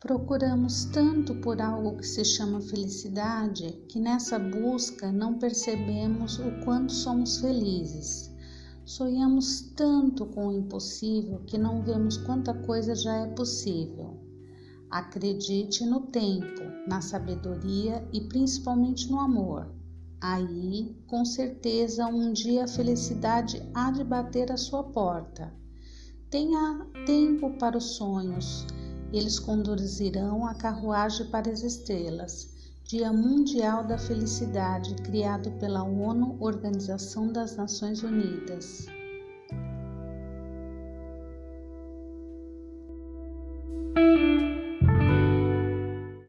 Procuramos tanto por algo que se chama felicidade que nessa busca não percebemos o quanto somos felizes. Sonhamos tanto com o impossível que não vemos quanta coisa já é possível. Acredite no tempo, na sabedoria e principalmente no amor. Aí, com certeza, um dia a felicidade há de bater à sua porta. Tenha tempo para os sonhos eles conduzirão a carruagem para as estrelas. Dia Mundial da Felicidade, criado pela ONU, Organização das Nações Unidas.